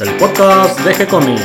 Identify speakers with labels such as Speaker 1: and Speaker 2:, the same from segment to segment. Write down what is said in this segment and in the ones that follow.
Speaker 1: el podcast de G-Comics.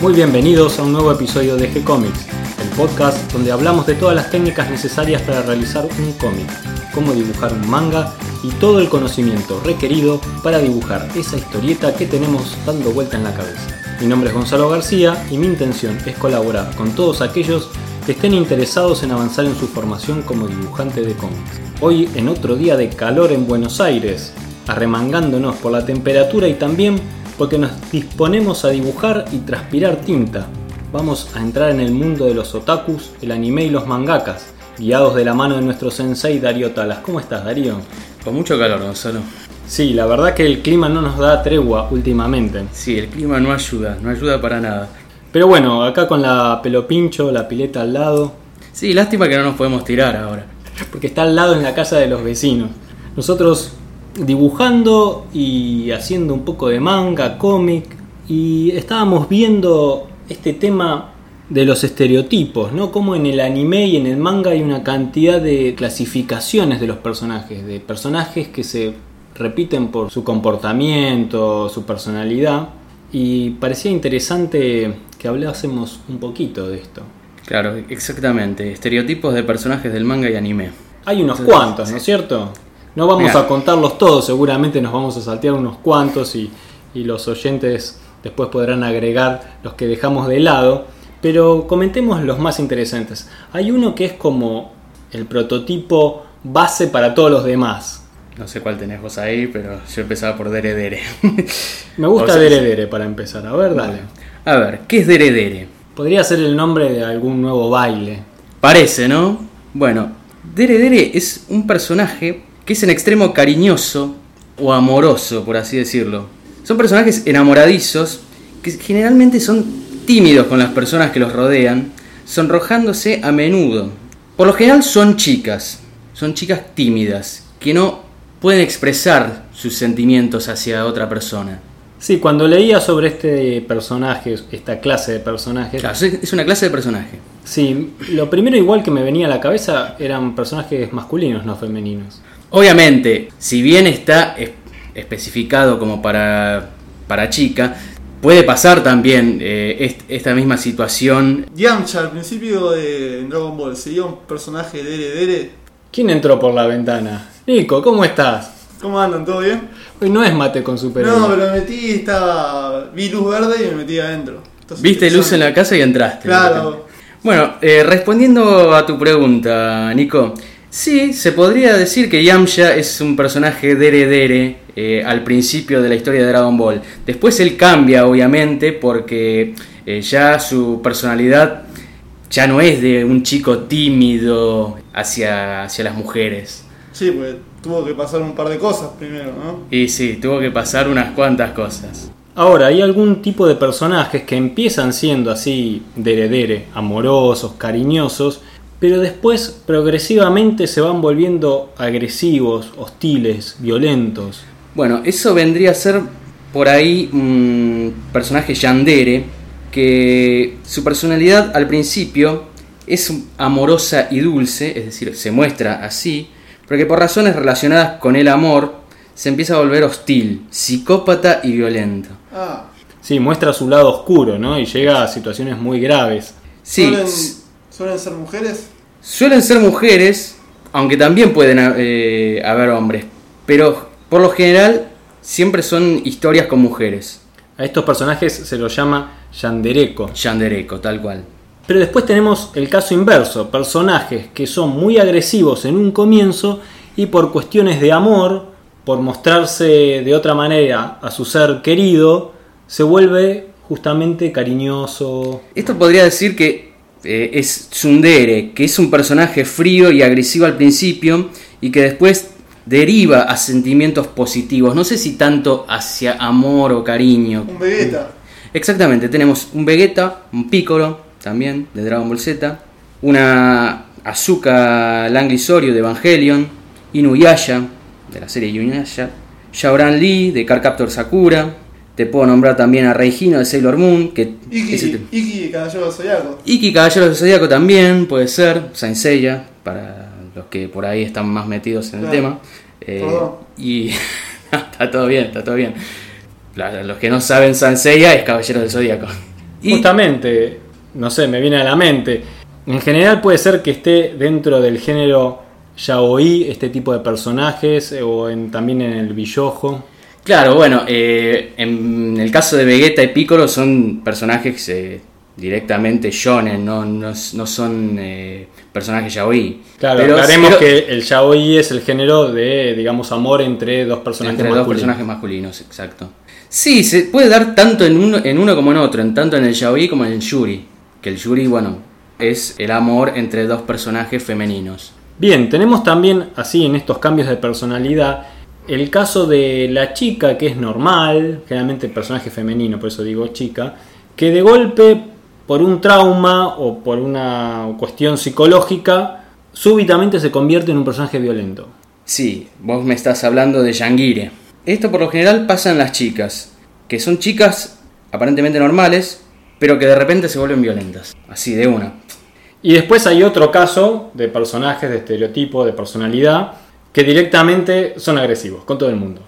Speaker 1: Muy bienvenidos a un nuevo episodio de G-Comics, el podcast donde hablamos de todas las técnicas necesarias para realizar un cómic, cómo dibujar un manga y todo el conocimiento requerido para dibujar esa historieta que tenemos dando vuelta en la cabeza. Mi nombre es Gonzalo García y mi intención es colaborar con todos aquellos que estén interesados en avanzar en su formación como dibujante de cómics. Hoy en otro día de calor en Buenos Aires, arremangándonos por la temperatura y también porque nos disponemos a dibujar y transpirar tinta. Vamos a entrar en el mundo de los otakus, el anime y los mangakas, guiados de la mano de nuestro sensei Darío Talas. ¿Cómo estás, Darío?
Speaker 2: Con mucho calor, Gonzalo.
Speaker 1: Sí, la verdad que el clima no nos da tregua últimamente.
Speaker 2: Sí, el clima no ayuda, no ayuda para nada.
Speaker 1: Pero bueno, acá con la pelo pincho, la pileta al lado.
Speaker 2: Sí, lástima que no nos podemos tirar ahora.
Speaker 1: Porque está al lado en la casa de los vecinos. Nosotros dibujando y haciendo un poco de manga, cómic. Y estábamos viendo este tema de los estereotipos, ¿no? Como en el anime y en el manga hay una cantidad de clasificaciones de los personajes, de personajes que se repiten por su comportamiento, su personalidad, y parecía interesante que hablásemos un poquito de esto.
Speaker 2: Claro, exactamente, estereotipos de personajes del manga y anime.
Speaker 1: Hay unos cuantos, ¿no es cierto? No vamos
Speaker 2: Mirá.
Speaker 1: a contarlos todos, seguramente nos vamos a saltear unos cuantos y, y los oyentes después podrán agregar los que dejamos de lado, pero comentemos los más interesantes. Hay uno que es como el prototipo base para todos los demás.
Speaker 2: No sé cuál tenés vos ahí, pero yo empezaba por Dere Dere.
Speaker 1: Me gusta
Speaker 2: O sea,
Speaker 1: Dere Dere para empezar, a ver, dale.
Speaker 2: A ver, ¿qué es Dere Dere?
Speaker 1: Podría ser el nombre de algún nuevo baile.
Speaker 2: Parece, ¿no? Bueno, Dere Dere es un personaje que es en extremo cariñoso o amoroso, por así decirlo. Son personajes enamoradizos que generalmente son tímidos con las personas que los rodean, sonrojándose a menudo. Por lo general son chicas, son chicas tímidas, que no pueden expresar sus sentimientos hacia otra persona.
Speaker 1: Sí, cuando leía sobre este personaje, esta clase de personajes,
Speaker 2: Claro, es una clase de personaje.
Speaker 1: sí, lo primero igual que me venía a la cabeza eran personajes masculinos, no femeninos.
Speaker 2: Obviamente, si bien está es- especificado como para, para chica, puede pasar también eh, est- esta misma situación.
Speaker 3: Yamcha al principio de Dragon Ball sería un personaje de Dere Dere.
Speaker 1: ¿Quién entró por la ventana? Nico, ¿cómo estás?
Speaker 3: ¿Cómo andan? ¿Todo bien?
Speaker 1: Hoy no es mate con superhéroes.
Speaker 3: No, pero me metí, estaba. vi luz verde y me metí adentro. Entonces,
Speaker 2: Viste luz en la casa y entraste.
Speaker 3: Claro.
Speaker 2: Bueno, eh, respondiendo a tu pregunta, Nico, sí, se podría decir que Yamcha es un personaje dere dere eh, al principio de la historia de Dragon Ball. Después él cambia, obviamente, porque eh, ya su personalidad ya no es de un chico tímido hacia, hacia las mujeres.
Speaker 3: Sí, pues tuvo que pasar un par de cosas primero, ¿no?
Speaker 2: Y sí, tuvo que pasar unas cuantas cosas.
Speaker 1: Ahora, hay algún tipo de personajes que empiezan siendo así deredere, amorosos, cariñosos, pero después progresivamente se van volviendo agresivos, hostiles, violentos.
Speaker 2: Bueno, eso vendría a ser por ahí un personaje yandere que su personalidad al principio es amorosa y dulce, es decir, se muestra así, pero que por razones relacionadas con el amor se empieza a volver hostil, psicópata y violento.
Speaker 3: Ah,
Speaker 1: Sí, muestra su lado oscuro, ¿no? Y llega a situaciones muy graves.
Speaker 2: Sí,
Speaker 3: ¿suelen,
Speaker 2: s-
Speaker 3: suelen ser mujeres?
Speaker 2: suelen ser mujeres, aunque también pueden eh, haber hombres, pero por lo general siempre son historias con mujeres.
Speaker 1: A estos personajes se los llama yandereco.
Speaker 2: Yandereco, tal cual.
Speaker 1: Pero después tenemos el caso inverso, personajes que son muy agresivos en un comienzo y por cuestiones de amor, por mostrarse de otra manera a su ser querido, se vuelve justamente cariñoso.
Speaker 2: Esto podría decir que eh, es Tsundere, que es un personaje frío y agresivo al principio y que después deriva a sentimientos positivos. No sé si tanto hacia amor o cariño.
Speaker 3: Un Vegeta.
Speaker 2: Exactamente, tenemos un Vegeta, un Piccolo también de Dragon Ball Z, una Azuka Langlisorio de Evangelion, Inuyasha de la serie Inuyasha, Shaoran Lee de Cardcaptor Sakura, Te puedo nombrar también a Reijino de Sailor Moon, que
Speaker 3: Iki,
Speaker 2: ese
Speaker 3: Iki, Caballero del Zodiaco.
Speaker 2: Iki Caballero del Zodíaco también puede ser, Saint Seiya, para los que por ahí están más metidos en el
Speaker 3: Claro.
Speaker 2: tema. Eh, y está todo bien, está todo bien. Los que no saben Saint Seiya es Caballero del Zodíaco. Y
Speaker 1: Justamente, no sé, me viene a la mente. En general puede ser que esté dentro del género yaoi, este tipo de personajes, eh, o en, también en el billojo.
Speaker 2: claro, bueno, eh, en el caso de Vegeta y Piccolo son personajes eh, directamente shonen, no, no, no son eh, personajes yaoi.
Speaker 1: Claro,
Speaker 2: Pero-
Speaker 1: aclaremos
Speaker 2: pero-
Speaker 1: que el yaoi es el género de, digamos, amor entre dos personajes
Speaker 2: Entre dos
Speaker 1: masculinos.
Speaker 2: personajes masculinos, exacto. Sí, se puede dar tanto en uno, en uno como en otro, en tanto en el yaoi como en el yuri. Que el yuri, bueno, es el amor entre dos personajes femeninos.
Speaker 1: Bien, tenemos también, así en estos cambios de personalidad, el caso de la chica que es normal, generalmente personaje femenino, por eso digo chica, que de golpe, por un trauma o por una cuestión psicológica, súbitamente se convierte en un personaje violento.
Speaker 2: Sí, vos me estás hablando de Yangire. Esto por lo general pasa en las chicas, que son chicas aparentemente normales, pero que de repente se vuelven violentas. Así, de una.
Speaker 1: Y después hay otro caso de personajes, de estereotipo, de personalidad, que directamente son agresivos con todo el mundo.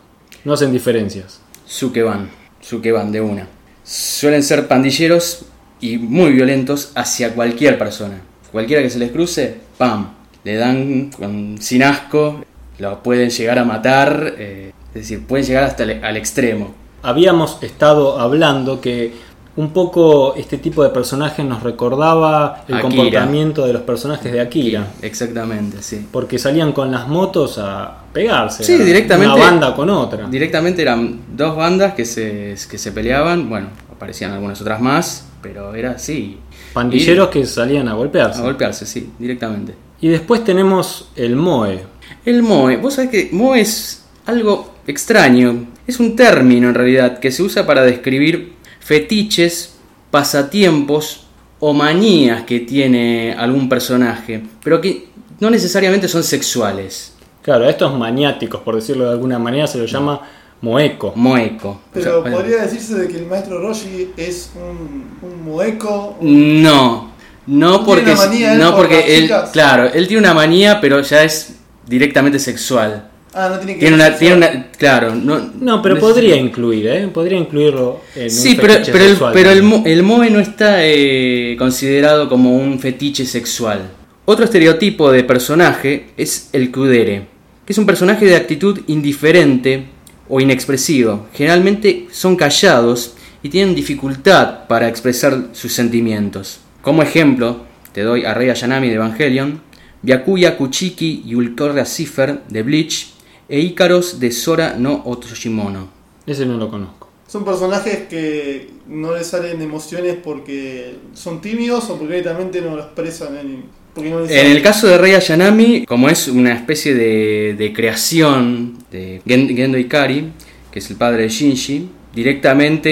Speaker 1: No hacen diferencias.
Speaker 2: Sukeban, Sukeban de una. Suelen ser pandilleros y muy violentos hacia cualquier persona. Cualquiera que se les cruce, ¡pam! Le dan con- sin asco, lo pueden llegar a matar, eh, es decir, pueden llegar hasta el- al extremo.
Speaker 1: Habíamos estado hablando que un poco este tipo de personaje nos recordaba el
Speaker 2: Akira.
Speaker 1: comportamiento de los personajes de Akira.
Speaker 2: Exactamente, sí.
Speaker 1: Porque salían con las motos a pegarse.
Speaker 2: Sí, directamente.
Speaker 1: Una banda con otra.
Speaker 2: Directamente eran dos bandas que se, que se peleaban, bueno, aparecían algunas otras más, pero era así.
Speaker 1: Pandilleros que salían a
Speaker 2: Y-
Speaker 1: golpearse.
Speaker 2: a golpearse, sí, directamente.
Speaker 1: Y después tenemos el Moe.
Speaker 2: El Moe, vos sabés que Moe es algo extraño, es un término en realidad que se usa para describir fetiches, pasatiempos o manías que tiene algún personaje, pero que no necesariamente son sexuales.
Speaker 1: Claro, a estos maniáticos, por decirlo de alguna manera, se lo llama Moeco.
Speaker 2: Moeco.
Speaker 3: Pero
Speaker 2: O sea, bueno,
Speaker 3: podría decirse de que el maestro Roshi es un, un mueco.
Speaker 2: No, no
Speaker 3: ¿No
Speaker 2: porque,
Speaker 3: tiene una manía él
Speaker 2: no
Speaker 3: por las
Speaker 2: porque él,
Speaker 3: chicas?
Speaker 2: claro, él tiene una manía, pero ya es directamente sexual.
Speaker 3: Ah, no tiene que
Speaker 2: Tiene
Speaker 3: ser
Speaker 2: una, tiene una, claro, no.
Speaker 1: No, pero
Speaker 2: no
Speaker 1: podría
Speaker 2: es-
Speaker 1: incluir, ¿eh? Podría incluirlo en
Speaker 2: Sí,
Speaker 1: un
Speaker 2: pero,
Speaker 1: fetiche
Speaker 2: pero, el,
Speaker 1: sexual
Speaker 2: pero el, el moe no está eh, considerado como un fetiche sexual. Otro estereotipo de personaje es el kudere, que es un personaje de actitud indiferente o inexpresivo. Generalmente son callados y tienen dificultad para expresar sus sentimientos. Como ejemplo, te doy a Rei Ayanami de Evangelion, Byakuya Kuchiki y Ulcorra Cipher de Bleach, e Ícaros de Sora no Otoshimono.
Speaker 1: Ese no lo conozco.
Speaker 3: Son personajes que no les salen emociones porque son tímidos o porque directamente no lo expresan en, no
Speaker 2: En el caso de Rei Ayanami, como es una especie de, de creación de Gen- Gendo Ikari, que es el padre de Shinji, directamente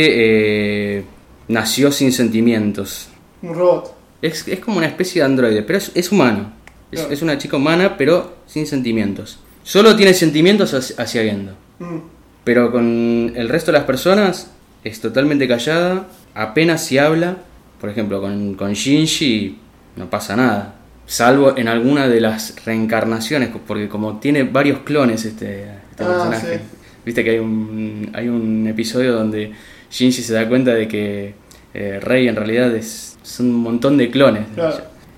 Speaker 2: eh, nació sin sentimientos.
Speaker 3: un robot.
Speaker 2: Es, es como una especie de androide, pero es, es humano. Es,
Speaker 3: Claro.
Speaker 2: es una chica humana, pero sin sentimientos. Solo tiene sentimientos hacia, Gendo.
Speaker 3: Mm.
Speaker 2: Pero con el resto de las personas es totalmente callada, apenas si habla. Por ejemplo, con, con Shinji no pasa nada. Salvo en alguna de las reencarnaciones, porque como tiene varios clones este, este
Speaker 3: Ah,
Speaker 2: personaje.
Speaker 3: sí.
Speaker 2: Viste que hay un, hay un episodio donde Shinji se da cuenta de que eh, Rey en realidad es, son un montón de clones.
Speaker 3: Claro.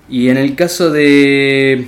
Speaker 2: Y en el caso de,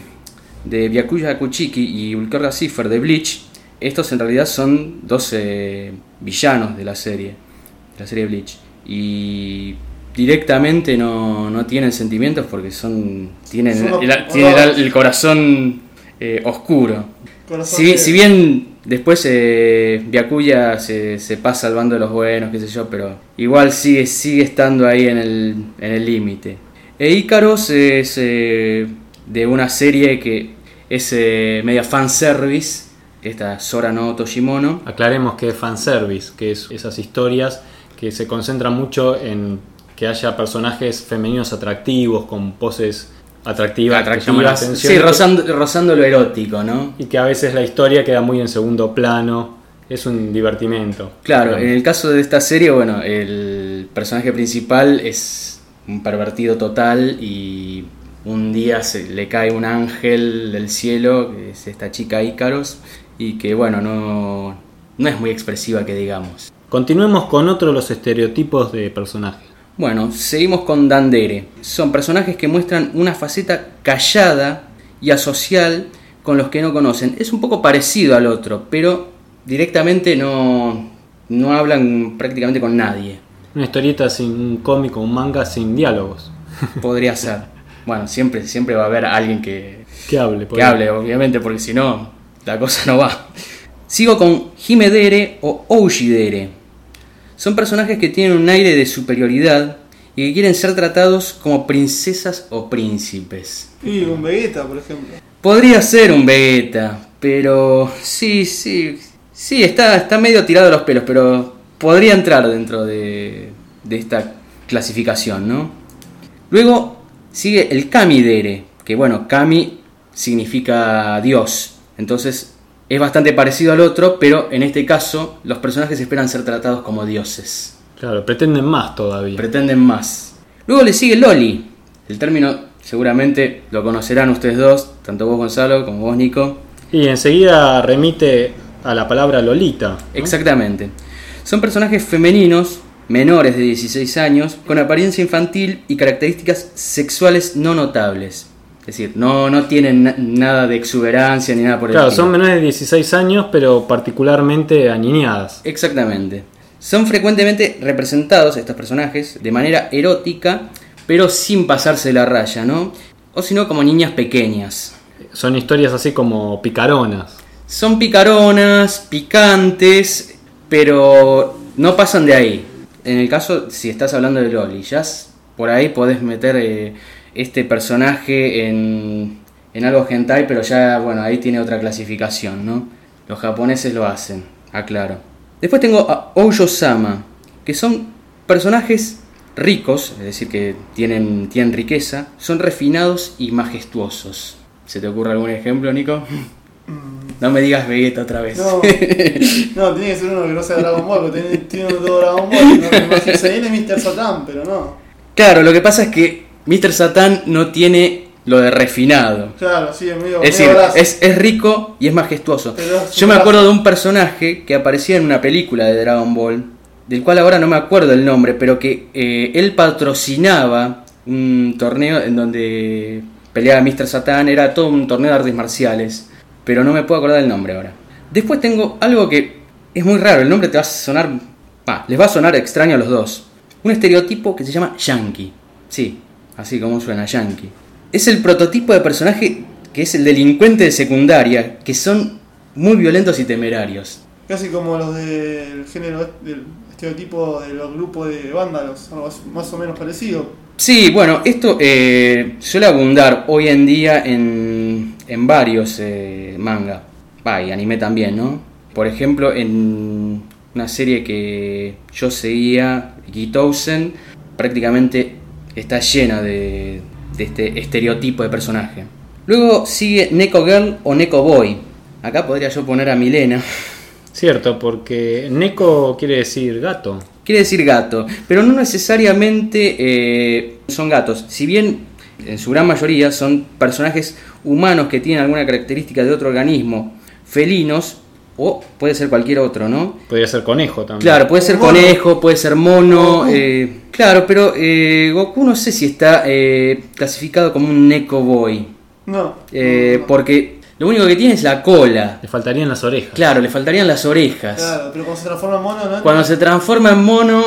Speaker 2: de Byakuya Kuchiki y Ulcorra Cipher de Bleach, estos en realidad son dos eh, villanos de la serie, de la serie Bleach. Y directamente no, no tienen sentimientos porque son tienen,
Speaker 3: Son
Speaker 2: el, tienen el, el corazón eh, oscuro.
Speaker 3: Corazón
Speaker 2: Si, si bien después eh, Byakuya se, se pasa al bando de los buenos, qué sé yo, pero igual sigue, sigue estando ahí en el en el límite. E Icaros es eh, de una serie que es eh, media fanservice, esta Sora no Toshimono.
Speaker 1: Aclaremos que es fanservice, que es esas historias que se concentran mucho en que haya personajes femeninos atractivos, con poses atractivas, que llaman la
Speaker 2: Atractivas.
Speaker 1: atención.
Speaker 2: Sí, rozando, rozando lo erótico, ¿no?
Speaker 1: y que a veces la historia queda muy en segundo plano es un divertimento.
Speaker 2: Claro, en el caso de esta serie, bueno, el personaje principal es un pervertido total y un día se le cae un ángel del cielo, que es esta chica Ícaros, y que bueno, no, no es muy expresiva que digamos.
Speaker 1: Continuemos con otro de los estereotipos de personajes.
Speaker 2: Bueno, seguimos con Dandere. Son personajes que muestran una faceta callada y asocial con los que no conocen. Es un poco parecido al otro, pero directamente no, no hablan prácticamente con nadie.
Speaker 1: Una historieta sin un cómic o un manga sin diálogos.
Speaker 2: Podría ser. Bueno, siempre, siempre va a haber alguien que,
Speaker 1: Que hable.
Speaker 2: que hable, obviamente, porque si no, la cosa no va. Sigo con Himedere o Oujidere. Son personajes que tienen un aire de superioridad y que quieren ser tratados como princesas o príncipes.
Speaker 3: Y un Vegeta, por ejemplo.
Speaker 2: Podría ser un Vegeta, pero sí, sí, sí, está, está medio tirado de los pelos, pero podría entrar dentro de, de esta clasificación, ¿no? Luego sigue el Kamidere, que bueno, Kami significa Dios, entonces es bastante parecido al otro, pero en este caso los personajes esperan ser tratados como dioses
Speaker 1: Claro, pretenden más todavía.
Speaker 2: pretenden más. Luego le sigue Loli. El término seguramente lo conocerán ustedes dos, tanto vos Gonzalo como vos Nico.
Speaker 1: y enseguida remite a la palabra Lolita. ¿no?
Speaker 2: Exactamente. Son personajes femeninos, menores de 16 años, con apariencia infantil y características sexuales no notables. Es decir, no, no tienen na- nada de exuberancia ni nada por el
Speaker 1: Claro,
Speaker 2: estilo.
Speaker 1: son menores de 16 años, pero particularmente aniñadas.
Speaker 2: Exactamente. Son frecuentemente representados estos personajes de manera erótica, pero sin pasarse la raya, ¿no? O sino como niñas pequeñas.
Speaker 1: Son historias así como picaronas.
Speaker 2: Son picaronas, picantes, pero no pasan de ahí. En el caso, si estás hablando de Loli, ya por ahí podés meter eh, este personaje en, en algo hentai, pero ya, bueno, ahí tiene otra clasificación, ¿no? Los japoneses lo hacen, aclaro. Después tengo a Ouyo-sama, que son personajes ricos, es decir, que tienen, tienen riqueza, son refinados y majestuosos. ¿Se te ocurre algún ejemplo, Nico? No me digas Vegeta otra vez.
Speaker 3: No, no, tiene que ser uno que no sea Dragon Ball, porque tiene, tiene todo Dragon Ball. No viene Mr. Satan, pero no.
Speaker 2: Claro, lo que pasa es que Mr. Satan no tiene lo de refinado.
Speaker 3: Claro, sí, es medio.
Speaker 2: Es
Speaker 3: medio
Speaker 2: decir,
Speaker 3: brazo.
Speaker 2: es, es rico y es majestuoso.
Speaker 3: Es
Speaker 2: Yo me acuerdo de un personaje que aparecía en una película de Dragon Ball, del cual ahora no me acuerdo el nombre, pero que eh, él patrocinaba un torneo en donde peleaba Mr. Satan, era todo un torneo de artes marciales, pero no me puedo acordar el nombre ahora. Después tengo algo que es muy raro, el nombre te va a sonar, va, les va a sonar extraño a los dos. Un estereotipo que se llama Yankee. Sí, así como suena Yankee. Es el prototipo de personaje que es el delincuente de secundaria, que son muy violentos y temerarios.
Speaker 3: Casi como los del género, del estereotipo de los grupos de vándalos, algo más o menos parecido.
Speaker 2: Sí, bueno, esto eh, suele abundar hoy en día en, en varios eh, manga. Va, y anime también, ¿no? Por ejemplo, en una serie que yo seguía, Gitousen, prácticamente está llena de, de este estereotipo de personaje. Luego sigue Neko Girl o Neko Boy. Acá podría yo poner a Milena.
Speaker 1: Cierto, porque Neko quiere decir gato.
Speaker 2: Quiere decir gato, pero no necesariamente eh, son gatos. Si bien en su gran mayoría son personajes humanos que tienen alguna característica de otro organismo, felinos o puede ser cualquier otro, ¿no?
Speaker 1: Podría ser conejo también.
Speaker 2: Claro, puede ser
Speaker 3: Mono.
Speaker 2: conejo, puede ser mono. Eh, claro, pero eh, Goku no sé si está eh, clasificado como un Neko Boy.
Speaker 3: No.
Speaker 2: eh,
Speaker 3: no.
Speaker 2: porque lo único que tiene es la cola.
Speaker 1: Le faltarían las orejas.
Speaker 2: Claro, le faltarían las orejas.
Speaker 3: Claro, pero cuando se transforma en mono, ¿no?
Speaker 2: Cuando se transforma en mono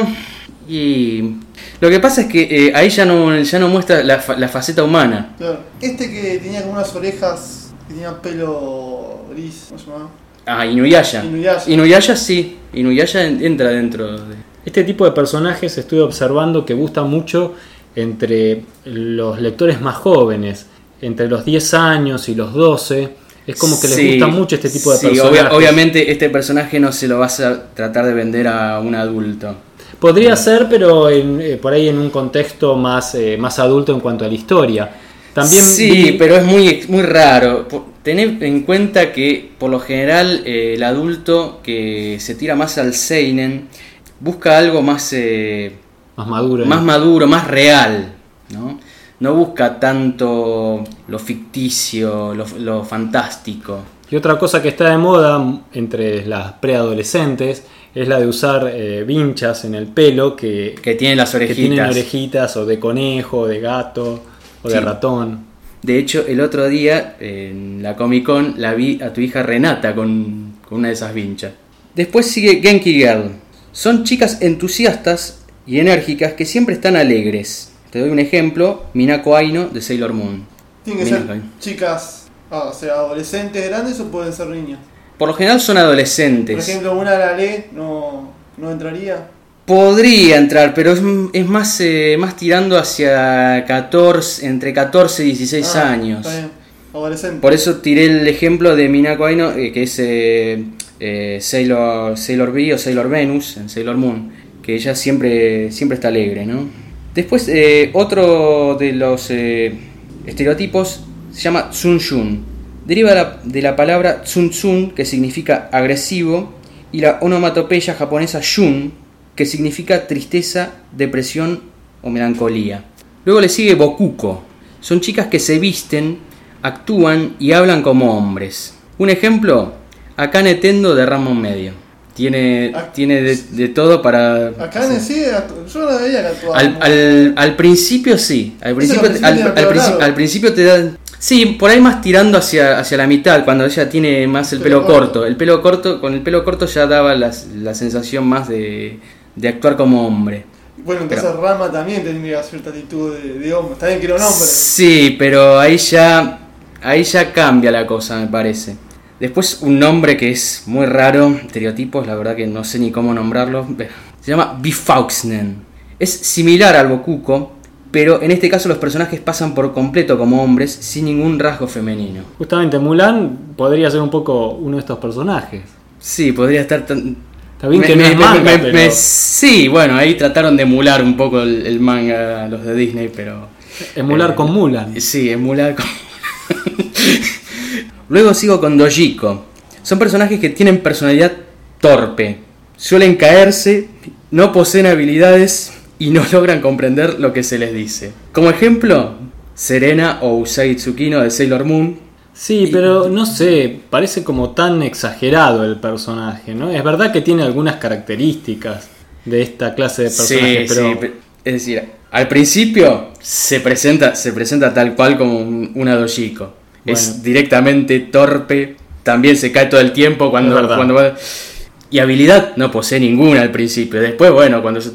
Speaker 2: y lo que pasa es que eh, ahí ya no, ya no muestra la, fa- la faceta humana.
Speaker 3: Claro. Este que tenía como unas orejas, que tenía pelo gris, ¿cómo se llama?
Speaker 2: Ah, Inuyasha.
Speaker 3: Inuyasha.
Speaker 2: Inuyasha sí, Inuyasha en- entra dentro de...
Speaker 1: Este tipo de personajes estoy observando que gusta mucho entre los lectores más jóvenes, entre los 10 años y los 12. Es como que les
Speaker 2: Sí,
Speaker 1: gusta mucho este tipo de
Speaker 2: sí,
Speaker 1: personajes.
Speaker 2: obvia- obviamente este personaje no se lo vas a tratar de vender a un adulto.
Speaker 1: Podría ser, pero en, eh, por ahí en un contexto más, eh, más adulto en cuanto a la historia. También
Speaker 2: sí,
Speaker 1: vi-
Speaker 2: pero es muy, muy raro. Tened en cuenta que por lo general eh, el adulto que se tira más al Seinen busca algo más, eh,
Speaker 1: Más maduro.
Speaker 2: más maduro, más real, ¿no? No busca tanto lo ficticio, lo, lo fantástico.
Speaker 1: Y otra cosa que está de moda entre las preadolescentes es la de usar eh, vinchas en el pelo que,
Speaker 2: Que tiene las
Speaker 1: que
Speaker 2: orejitas.
Speaker 1: tienen orejitas o de conejo, de gato o de ratón.
Speaker 2: De hecho, el otro día en la Comic Con la vi a tu hija Renata con, con una de esas vinchas. Después sigue Genki Girl. Son chicas entusiastas y enérgicas que siempre están alegres. Te doy un ejemplo, Minako Aino de Sailor Moon.
Speaker 3: Tienen que ser chicas, ah, o sea, adolescentes grandes o pueden ser niñas.
Speaker 2: Por lo general son
Speaker 3: Por
Speaker 2: adolescentes.
Speaker 3: ejemplo, una Lale no, no entraría.
Speaker 2: Podría entrar, pero es, es más, eh, más tirando hacia 14, entre 14 y 16
Speaker 3: Ah,
Speaker 2: años.
Speaker 3: está bien. Adolescente.
Speaker 2: Por eso tiré el ejemplo de Minako Aino, eh, que es eh, eh, Sailor, Sailor V o Sailor Venus en Sailor Moon, que ella siempre, siempre está alegre, ¿no? Después, eh, otro de los estereotipos se llama Tsun Shun. Deriva de la, la palabra Tsun Tsun, que significa agresivo, y la onomatopeya japonesa Shun, que significa tristeza, depresión o melancolía. Luego le sigue Bokuko. Son chicas que se visten, actúan y hablan como hombres. Un ejemplo, Akane Tendo de Ramón Medio. Tiene,
Speaker 3: Ah.
Speaker 2: tiene de, de todo para...
Speaker 3: El sí, yo no veía que actuaba.
Speaker 2: Al, al, al principio sí, al principio,
Speaker 3: al principio
Speaker 2: al,
Speaker 3: tiene
Speaker 2: al
Speaker 3: pelo
Speaker 2: principio,
Speaker 3: largo.
Speaker 2: al principio te da... Sí, por ahí más tirando hacia, hacia la mitad, cuando ella tiene más el
Speaker 3: Pelo
Speaker 2: pelo,
Speaker 3: corto.
Speaker 2: corto. El pelo corto, con el pelo corto ya daba las- la sensación más de, de actuar como hombre.
Speaker 3: Bueno, entonces
Speaker 2: Pero-
Speaker 3: Rama también tendría cierta actitud de, de hombre. Está bien que era un hombre.
Speaker 2: Sí, pero ahí ya, ahí ya cambia la cosa, me parece. Después un nombre que es muy raro, estereotipos, la verdad que no sé ni cómo nombrarlo. Se llama Bifauxnen. Es similar al Bokuko, pero en este caso los personajes pasan por completo como hombres sin ningún rasgo femenino.
Speaker 1: Justamente Mulan podría ser un poco uno de estos personajes.
Speaker 2: Sí, podría estar tan...
Speaker 1: Está bien que no es manga, pero-
Speaker 2: Sí, bueno, ahí trataron de emular un poco el, el manga los de Disney, pero...
Speaker 1: Emular
Speaker 2: Eh,
Speaker 1: con Mulan.
Speaker 2: Sí, emular con... Luego sigo con Dojiko. Son personajes que tienen personalidad torpe. Suelen caerse, no poseen habilidades y no logran comprender lo que se les dice. Como ejemplo, Serena o Usagi Tsukino de Sailor Moon.
Speaker 1: Sí, pero no sé, parece como tan exagerado el personaje, ¿no? Es verdad que tiene algunas características de esta clase de personajes, pero
Speaker 2: sí, pe- es decir, al principio se presenta, se presenta tal cual como un- una. Es directamente torpe, también se cae todo el tiempo cuando, cuando va- Y habilidad no posee ninguna al principio. Después, bueno, cuando se...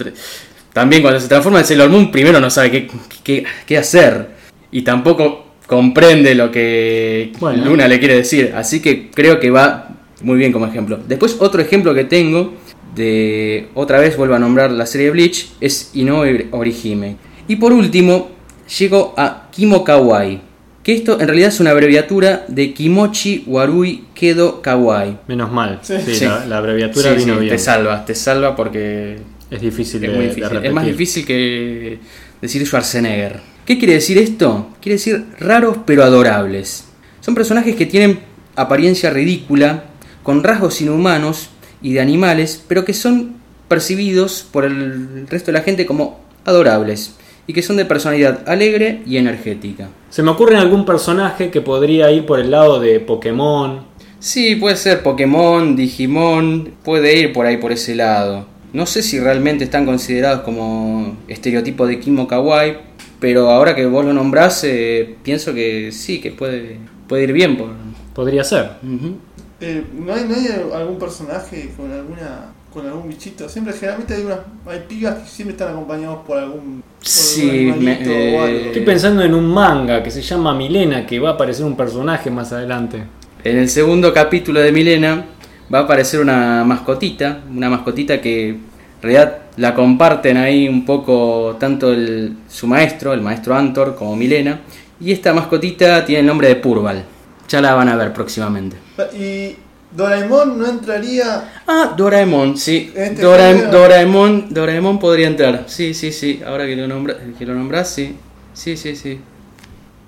Speaker 2: También cuando se transforma en Sailor Moon, primero no sabe qué, qué, qué hacer. Y tampoco comprende lo que
Speaker 1: Bueno.
Speaker 2: Luna le quiere decir. Así que creo que va muy bien como ejemplo. Después otro ejemplo que tengo de otra vez vuelvo a nombrar la serie Bleach es Inoue Orihime. Y por último llego a Kimo Kawaii, que esto en realidad es una abreviatura de Kimochi Warui Kedo Kawaii.
Speaker 1: menos mal.
Speaker 3: Sí.
Speaker 1: Sí,
Speaker 2: Sí.
Speaker 1: La, la abreviatura
Speaker 2: Sí,
Speaker 1: vino
Speaker 2: sí,
Speaker 1: bien.
Speaker 2: te salva, te salva porque
Speaker 1: Es difícil,
Speaker 2: es
Speaker 1: de,
Speaker 2: muy
Speaker 1: de
Speaker 2: difícil.
Speaker 1: repetir.
Speaker 2: Es más difícil que decir Schwarzenegger. ¿Qué quiere decir esto? Quiere decir raros pero adorables. Son personajes que tienen apariencia ridícula, con rasgos inhumanos y de animales, pero que son percibidos por el resto de la gente como adorables y que son de personalidad alegre y energética.
Speaker 1: Se me ocurre algún personaje que podría ir por el lado de Pokémon.
Speaker 2: Sí, puede ser Pokémon, Digimon, puede ir por ahí por ese lado. No sé si realmente están considerados como estereotipo de Kimo Kawaii, pero ahora que vos lo nombrás, eh, pienso que sí, que puede, puede ir bien. Por...
Speaker 1: Podría ser.
Speaker 3: Eh, ¿no, hay, ¿No hay algún personaje con alguna con algún bichito? Siempre, generalmente hay unas hay pibas que siempre están acompañados por algún, por
Speaker 2: Sí,
Speaker 3: algún
Speaker 2: me-
Speaker 3: o algo.
Speaker 2: eh,
Speaker 1: Estoy pensando en un manga que se llama Milena, que va a aparecer un personaje más adelante.
Speaker 2: En el segundo capítulo de Milena va a aparecer una mascotita, una mascotita que en realidad la comparten ahí un poco tanto el, su maestro, el maestro Antor, como Milena. Y esta mascotita tiene el nombre de Purval. Ya la van a ver próximamente.
Speaker 3: Y Doraemon no entraría.
Speaker 2: Ah, Doraemon, sí.
Speaker 3: Este
Speaker 2: Dora- Doraemon, Doraemon podría entrar. Sí, sí, sí. Ahora que lo, nombra, que lo nombras, sí. Sí, sí, sí.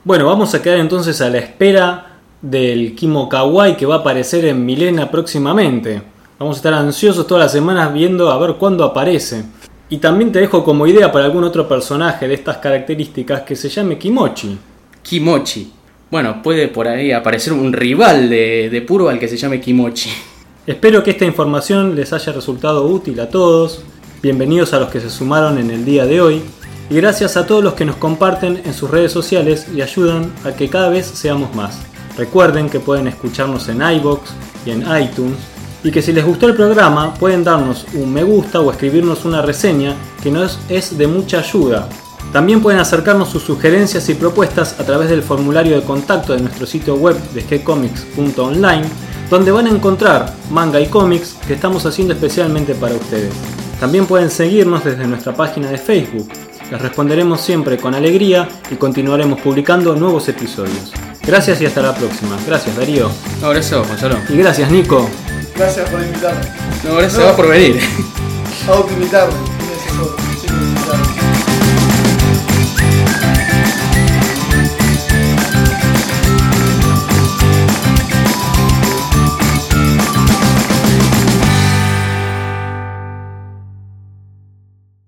Speaker 1: Bueno, vamos a quedar entonces a la espera del Kimo Kawaii que va a aparecer en Milena próximamente. Vamos a estar ansiosos todas las semanas viendo a ver cuándo aparece. Y también te dejo como idea para algún otro personaje de estas características que se llame Kimochi.
Speaker 2: Kimochi. Bueno, puede por ahí aparecer un rival de, de Puro al que se llame Kimochi.
Speaker 1: Espero que esta información les haya resultado útil a todos. Bienvenidos a los que se sumaron en el día de hoy. Y gracias a todos los que nos comparten en sus redes sociales y ayudan a que cada vez seamos más. Recuerden que pueden escucharnos en iBox y en iTunes y que si les gustó el programa pueden darnos un me gusta o escribirnos una reseña que nos es de mucha ayuda. También pueden acercarnos sus sugerencias y propuestas a través del formulario de contacto de nuestro sitio web de gcomics.online, donde van a encontrar manga y cómics que estamos haciendo especialmente para ustedes. También pueden seguirnos desde nuestra página de Facebook. Les responderemos siempre con alegría y continuaremos publicando nuevos episodios. Gracias y hasta la próxima. Gracias Darío.
Speaker 2: No, gracias, Gonzalo.
Speaker 1: Y gracias Nico.
Speaker 3: Gracias por invitarme.
Speaker 2: No, gracias a vos por venir.
Speaker 3: Autoinvitarme.